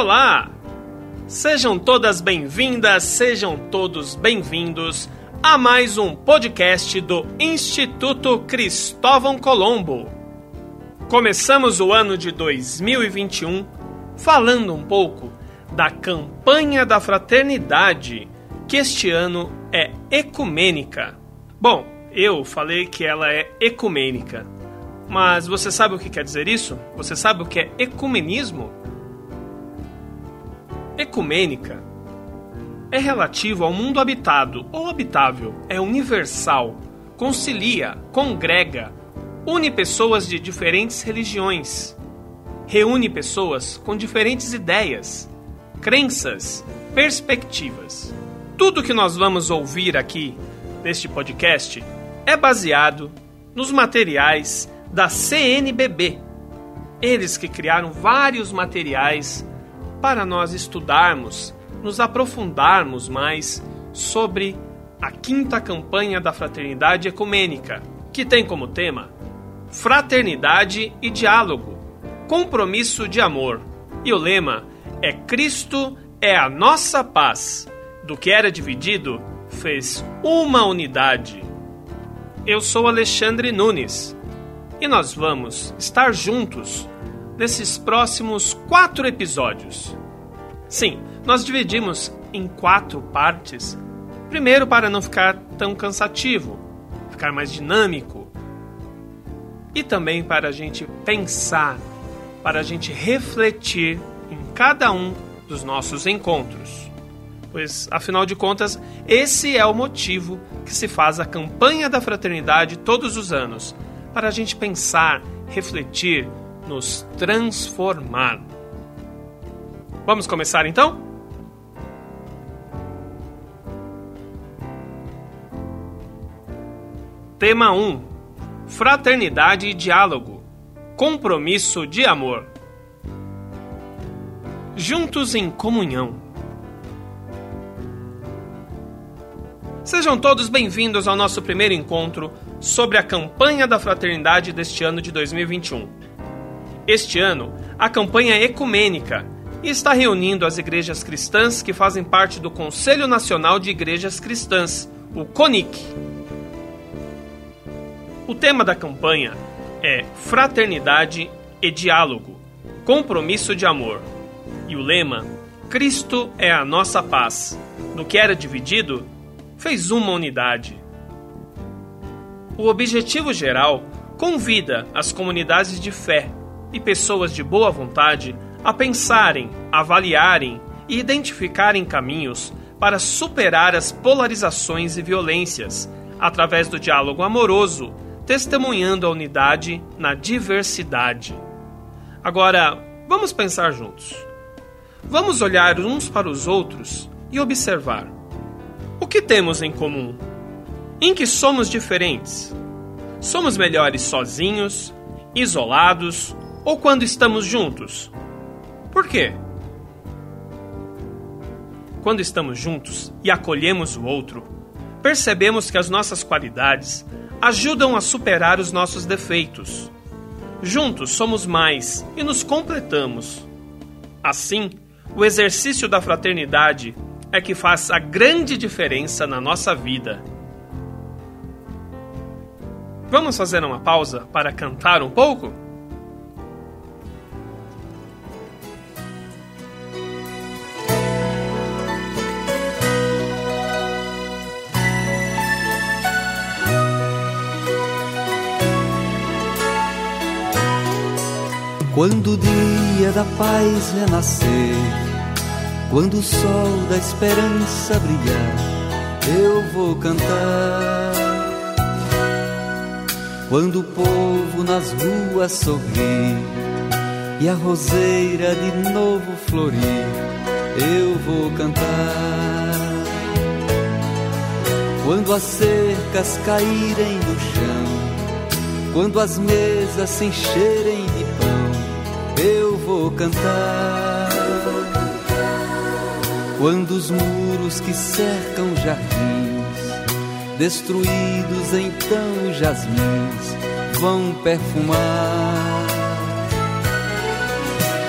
Olá! Sejam todas bem-vindas, sejam todos bem-vindos a mais um podcast do Instituto Cristóvão Colombo. Começamos o ano de 2021 falando um pouco da campanha da fraternidade, que este ano é ecumênica. Bom, eu falei que ela é ecumênica, mas você sabe o que quer dizer isso? Você sabe o que é ecumenismo? Ecumênica é relativo ao mundo habitado ou habitável, é universal, concilia, congrega, une pessoas de diferentes religiões, reúne pessoas com diferentes ideias, crenças, perspectivas. Tudo que nós vamos ouvir aqui neste podcast é baseado nos materiais da CNBB. Eles que criaram vários materiais para nós estudarmos, nos aprofundarmos mais sobre a quinta campanha da Fraternidade Ecumênica, que tem como tema Fraternidade e Diálogo, Compromisso de Amor. E o lema é Cristo é a nossa paz. Do que era dividido, fez uma unidade. Eu sou Alexandre Nunes e nós vamos estar juntos nesses próximos quatro episódios. Sim, nós dividimos em quatro partes. Primeiro, para não ficar tão cansativo, ficar mais dinâmico. E também para a gente pensar, para a gente refletir em cada um dos nossos encontros. Pois, afinal de contas, esse é o motivo que se faz a campanha da fraternidade todos os anos para a gente pensar, refletir nos transformar. Vamos começar então? Tema 1: Fraternidade e diálogo. Compromisso de amor. Juntos em comunhão. Sejam todos bem-vindos ao nosso primeiro encontro sobre a campanha da fraternidade deste ano de 2021. Este ano, a campanha é ecumênica e está reunindo as igrejas cristãs que fazem parte do Conselho Nacional de Igrejas Cristãs, o CONIC. O tema da campanha é Fraternidade e Diálogo, Compromisso de Amor. E o lema Cristo é a nossa paz. No que era dividido, fez uma unidade. O objetivo geral convida as comunidades de fé e pessoas de boa vontade a pensarem, avaliarem e identificarem caminhos para superar as polarizações e violências através do diálogo amoroso, testemunhando a unidade na diversidade. Agora, vamos pensar juntos. Vamos olhar uns para os outros e observar. O que temos em comum? Em que somos diferentes? Somos melhores sozinhos, isolados ou quando estamos juntos? Por quê? Quando estamos juntos e acolhemos o outro, percebemos que as nossas qualidades ajudam a superar os nossos defeitos. Juntos somos mais e nos completamos. Assim, o exercício da fraternidade é que faz a grande diferença na nossa vida. Vamos fazer uma pausa para cantar um pouco? Quando o dia da paz renascer, quando o sol da esperança brilhar, eu vou cantar. Quando o povo nas ruas sorrir e a roseira de novo florir, eu vou cantar. Quando as cercas caírem no chão, quando as mesas se encherem vou cantar. Quando os muros que cercam jardins, destruídos então jasmins, vão perfumar.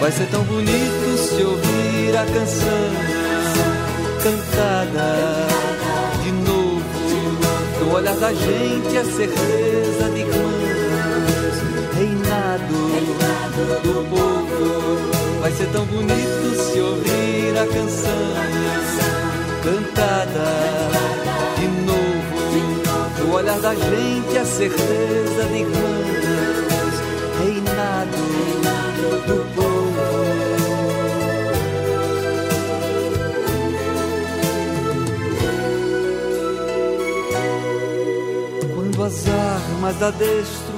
Vai ser tão bonito se ouvir a canção cantada de novo. No olhar da gente a certeza de irmãs, reinado do povo. Vai ser tão bonito se ouvir a canção cantada de novo. No olhar da gente a certeza de irmãs, reinado do povo. as armas da destruição,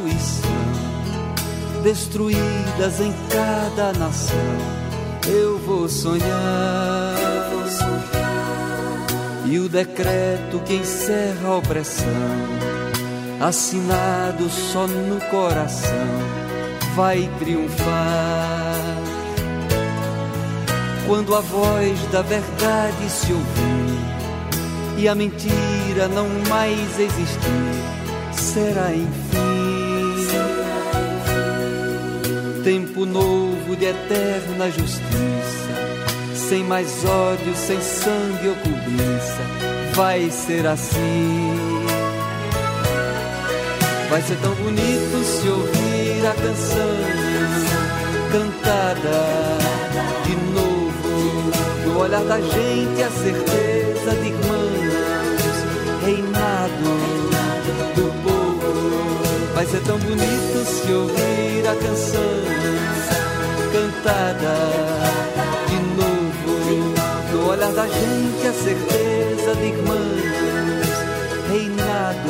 destruídas em cada nação, eu vou sonhar. E o decreto que encerra a opressão, assinado só no coração, vai triunfar. Quando a voz da verdade se ouvir e a mentira não mais existir será enfim tempo novo de eterna justiça, sem mais ódio, sem sangue ou cobiça, vai ser assim. Vai ser tão bonito se ouvir a canção cantada de novo, no olhar da gente a certeza de irmãos, reinado Vai ser tão bonito se ouvir a canção cantada de novo. No olhar da gente a certeza de irmãs, reinado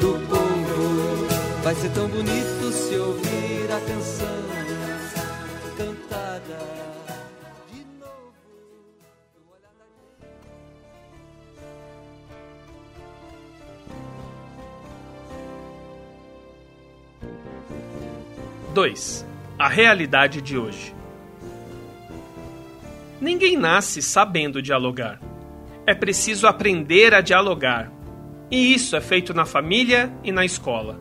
do povo. Vai ser tão bonito se ouvir a canção Dois. A realidade de hoje. Ninguém nasce sabendo dialogar. É preciso aprender a dialogar. E isso é feito na família e na escola.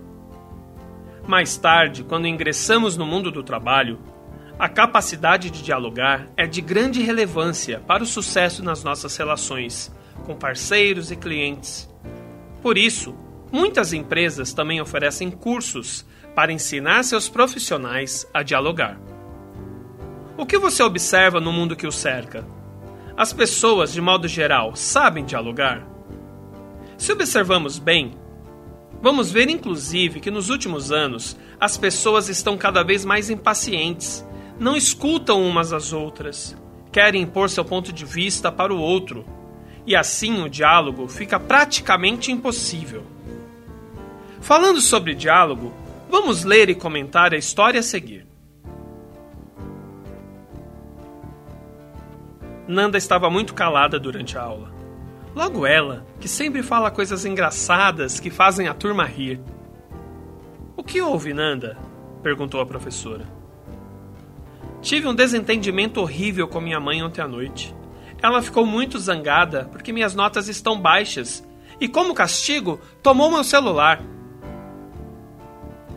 Mais tarde, quando ingressamos no mundo do trabalho, a capacidade de dialogar é de grande relevância para o sucesso nas nossas relações com parceiros e clientes. Por isso, muitas empresas também oferecem cursos para ensinar seus profissionais a dialogar. O que você observa no mundo que o cerca? As pessoas, de modo geral, sabem dialogar? Se observamos bem, vamos ver inclusive que nos últimos anos as pessoas estão cada vez mais impacientes, não escutam umas às outras, querem impor seu ponto de vista para o outro, e assim o diálogo fica praticamente impossível. Falando sobre diálogo, Vamos ler e comentar a história a seguir. Nanda estava muito calada durante a aula. Logo ela, que sempre fala coisas engraçadas que fazem a turma rir. O que houve, Nanda? perguntou a professora. Tive um desentendimento horrível com minha mãe ontem à noite. Ela ficou muito zangada porque minhas notas estão baixas e, como castigo, tomou meu celular.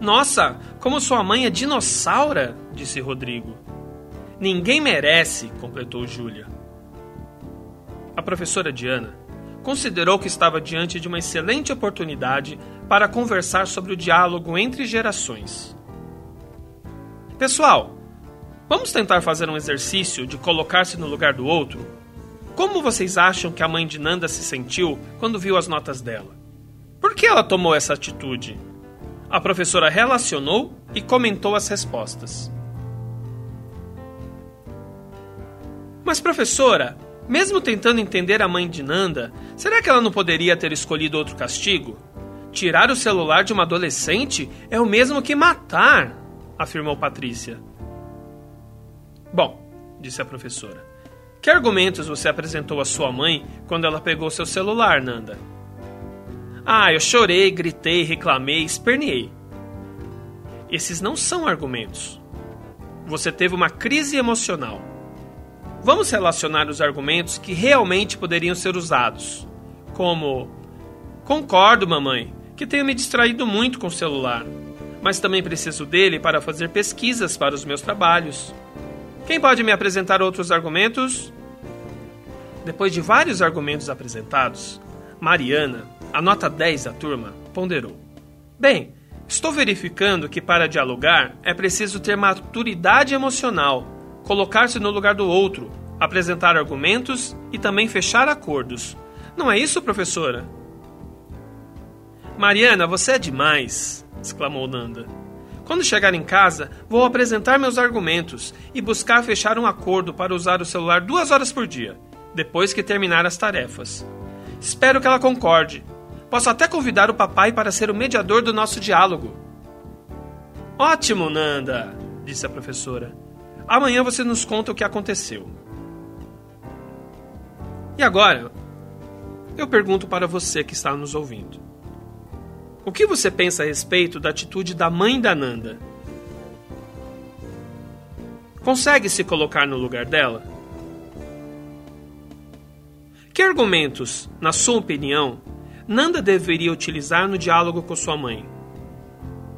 Nossa, como sua mãe é dinossauro, disse Rodrigo. Ninguém merece, completou Júlia. A professora Diana considerou que estava diante de uma excelente oportunidade para conversar sobre o diálogo entre gerações. Pessoal, vamos tentar fazer um exercício de colocar-se no lugar do outro? Como vocês acham que a mãe de Nanda se sentiu quando viu as notas dela? Por que ela tomou essa atitude? A professora relacionou e comentou as respostas. Mas, professora, mesmo tentando entender a mãe de Nanda, será que ela não poderia ter escolhido outro castigo? Tirar o celular de uma adolescente é o mesmo que matar, afirmou Patrícia. Bom, disse a professora. Que argumentos você apresentou à sua mãe quando ela pegou seu celular, Nanda? Ah, eu chorei, gritei, reclamei, esperneei. Esses não são argumentos. Você teve uma crise emocional. Vamos relacionar os argumentos que realmente poderiam ser usados, como: Concordo, mamãe, que tenho me distraído muito com o celular, mas também preciso dele para fazer pesquisas para os meus trabalhos. Quem pode me apresentar outros argumentos? Depois de vários argumentos apresentados, Mariana, a nota 10 da turma, ponderou: Bem, estou verificando que para dialogar é preciso ter maturidade emocional, colocar-se no lugar do outro, apresentar argumentos e também fechar acordos. Não é isso, professora? Mariana, você é demais! exclamou Nanda. Quando chegar em casa, vou apresentar meus argumentos e buscar fechar um acordo para usar o celular duas horas por dia, depois que terminar as tarefas. Espero que ela concorde. Posso até convidar o papai para ser o mediador do nosso diálogo. Ótimo, Nanda, disse a professora. Amanhã você nos conta o que aconteceu. E agora, eu pergunto para você que está nos ouvindo. O que você pensa a respeito da atitude da mãe da Nanda? Consegue se colocar no lugar dela? Que argumentos, na sua opinião, Nanda deveria utilizar no diálogo com sua mãe?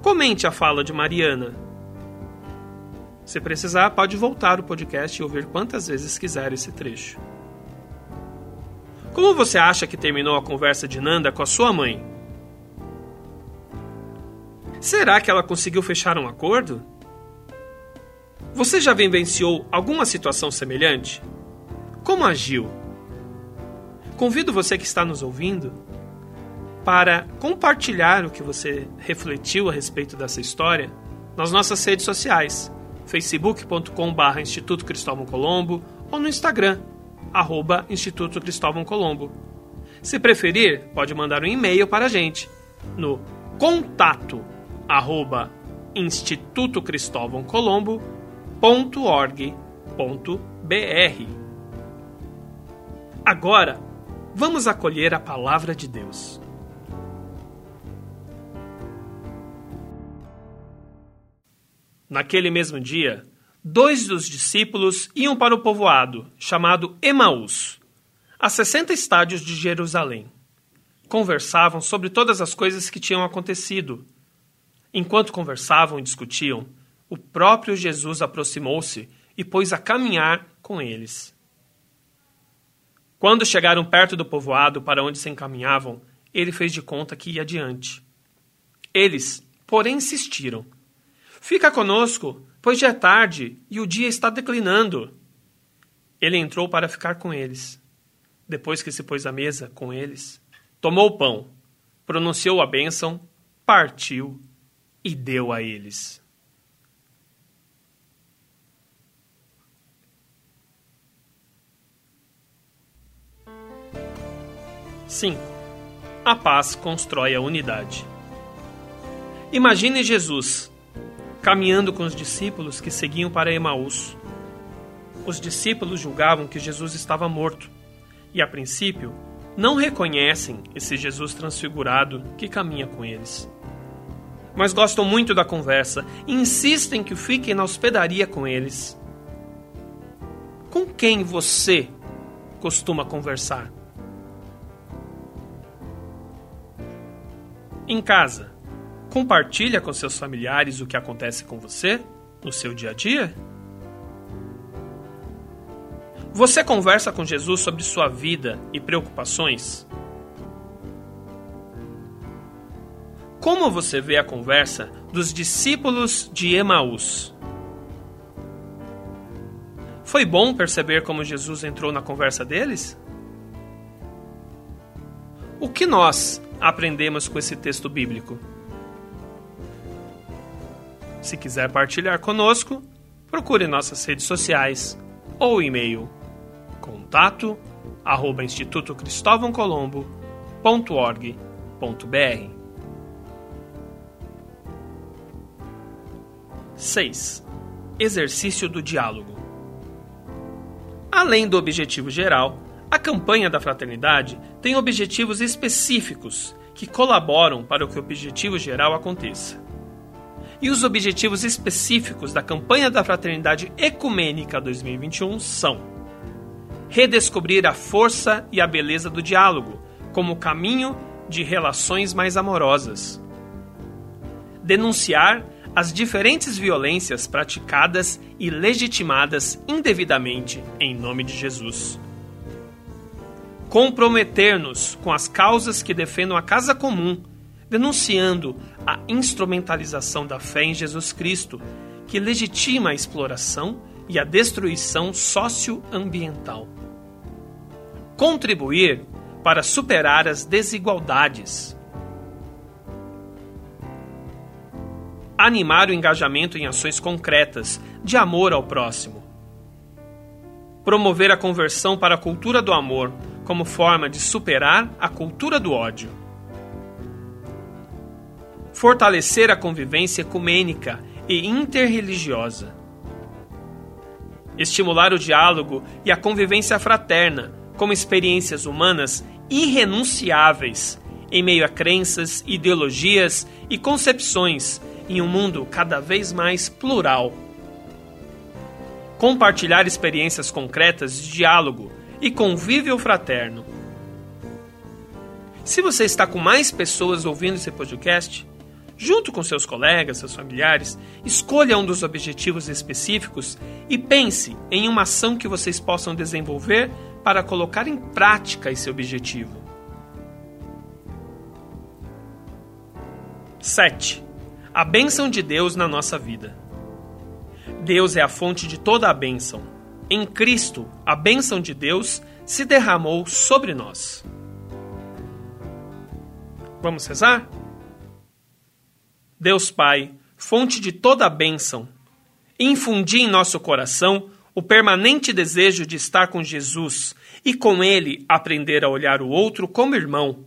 Comente a fala de Mariana. Se precisar, pode voltar o podcast e ouvir quantas vezes quiser esse trecho. Como você acha que terminou a conversa de Nanda com a sua mãe? Será que ela conseguiu fechar um acordo? Você já vivenciou alguma situação semelhante? Como agiu? Convido você que está nos ouvindo para compartilhar o que você refletiu a respeito dessa história nas nossas redes sociais, facebook.com.br Instituto Cristóvão Colombo ou no Instagram, arroba Instituto Cristóvão Colombo. Se preferir, pode mandar um e-mail para a gente no contato arroba Instituto Cristóvão Colombo Agora, vamos acolher a palavra de Deus. Naquele mesmo dia, dois dos discípulos iam para o povoado, chamado Emaús, a 60 estádios de Jerusalém. Conversavam sobre todas as coisas que tinham acontecido Enquanto conversavam e discutiam, o próprio Jesus aproximou-se e pôs a caminhar com eles. Quando chegaram perto do povoado para onde se encaminhavam, ele fez de conta que ia adiante. Eles, porém, insistiram: Fica conosco, pois já é tarde e o dia está declinando. Ele entrou para ficar com eles. Depois que se pôs à mesa com eles, tomou o pão, pronunciou a bênção, partiu e deu a eles. Cinco. A paz constrói a unidade. Imagine Jesus caminhando com os discípulos que seguiam para Emaús. Os discípulos julgavam que Jesus estava morto e, a princípio, não reconhecem esse Jesus transfigurado que caminha com eles mas gostam muito da conversa e insistem que fiquem na hospedaria com eles. Com quem você costuma conversar? Em casa, compartilha com seus familiares o que acontece com você no seu dia a dia? Você conversa com Jesus sobre sua vida e preocupações? Como você vê a conversa dos discípulos de Emaús? Foi bom perceber como Jesus entrou na conversa deles? O que nós aprendemos com esse texto bíblico? Se quiser partilhar conosco, procure nossas redes sociais ou e-mail contato arroba institutocristovãocolombo.org.br 6. Exercício do diálogo. Além do objetivo geral, a campanha da fraternidade tem objetivos específicos que colaboram para que o objetivo geral aconteça. E os objetivos específicos da campanha da Fraternidade Ecumênica 2021 são: redescobrir a força e a beleza do diálogo como caminho de relações mais amorosas, denunciar as diferentes violências praticadas e legitimadas indevidamente em nome de Jesus. Comprometer-nos com as causas que defendam a casa comum, denunciando a instrumentalização da fé em Jesus Cristo, que legitima a exploração e a destruição socioambiental. Contribuir para superar as desigualdades animar o engajamento em ações concretas de amor ao próximo. Promover a conversão para a cultura do amor como forma de superar a cultura do ódio. Fortalecer a convivência ecumênica e interreligiosa. Estimular o diálogo e a convivência fraterna como experiências humanas irrenunciáveis em meio a crenças, ideologias e concepções em um mundo cada vez mais plural. Compartilhar experiências concretas de diálogo e convívio fraterno. Se você está com mais pessoas ouvindo esse podcast, junto com seus colegas, seus familiares, escolha um dos objetivos específicos e pense em uma ação que vocês possam desenvolver para colocar em prática esse objetivo. 7 a bênção de Deus na nossa vida. Deus é a fonte de toda a bênção. Em Cristo, a bênção de Deus se derramou sobre nós. Vamos rezar? Deus Pai, fonte de toda a bênção, infundi em nosso coração o permanente desejo de estar com Jesus e com Ele aprender a olhar o outro como irmão.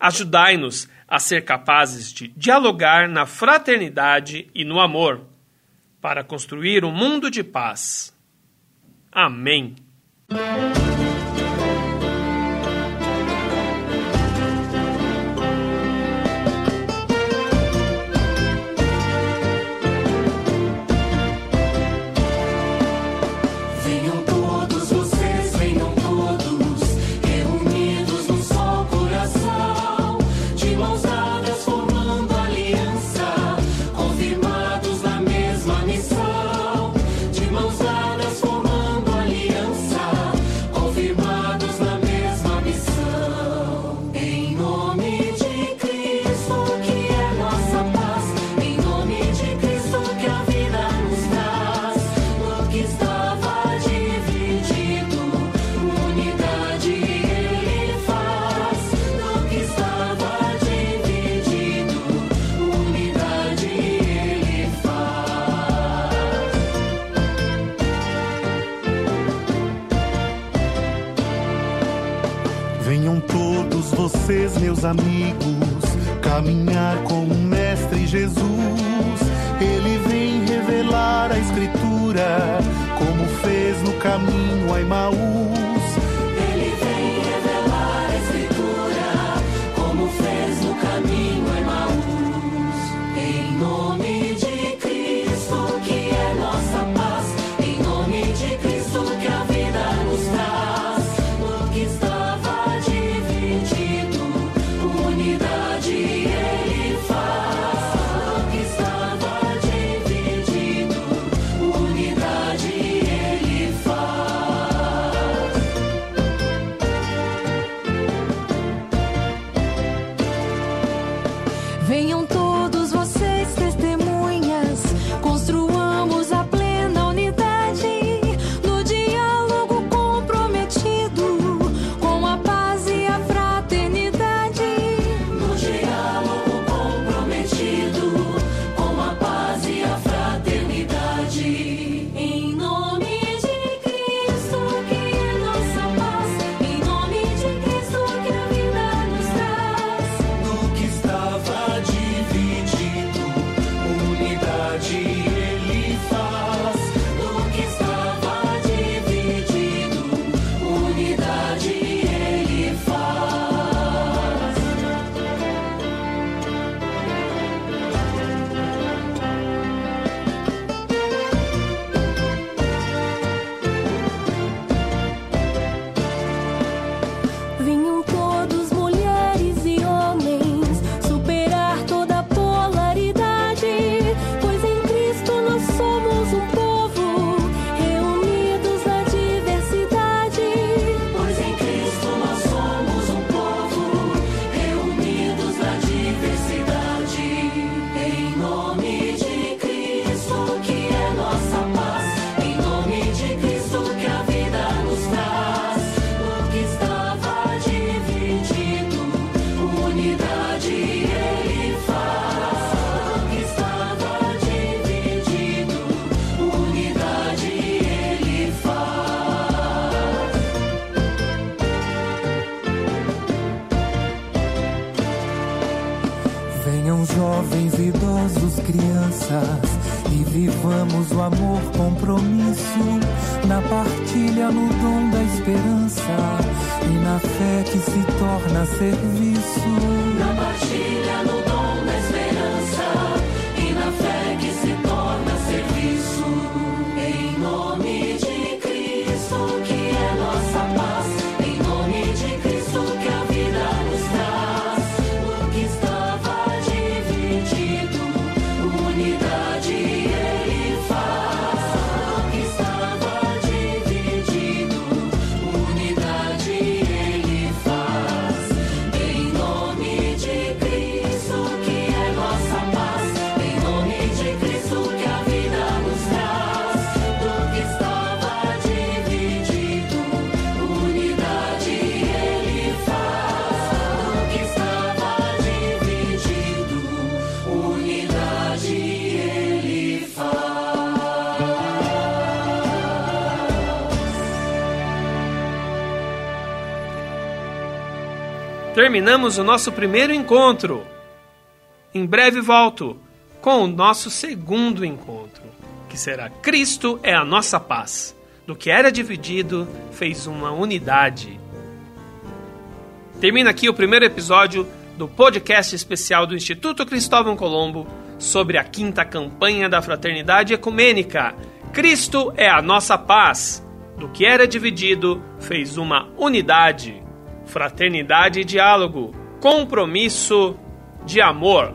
Ajudai-nos a ser capazes de dialogar na fraternidade e no amor, para construir um mundo de paz. Amém. Fez no caminho crianças e vivamos o amor compromisso na partilha no dom da esperança e na fé que se torna serviço. Na partilha no Terminamos o nosso primeiro encontro. Em breve volto com o nosso segundo encontro, que será Cristo é a nossa paz. Do que era dividido, fez uma unidade. Termina aqui o primeiro episódio do podcast especial do Instituto Cristóvão Colombo sobre a quinta campanha da Fraternidade Ecumênica. Cristo é a nossa paz. Do que era dividido, fez uma unidade. Fraternidade e diálogo. Compromisso de amor.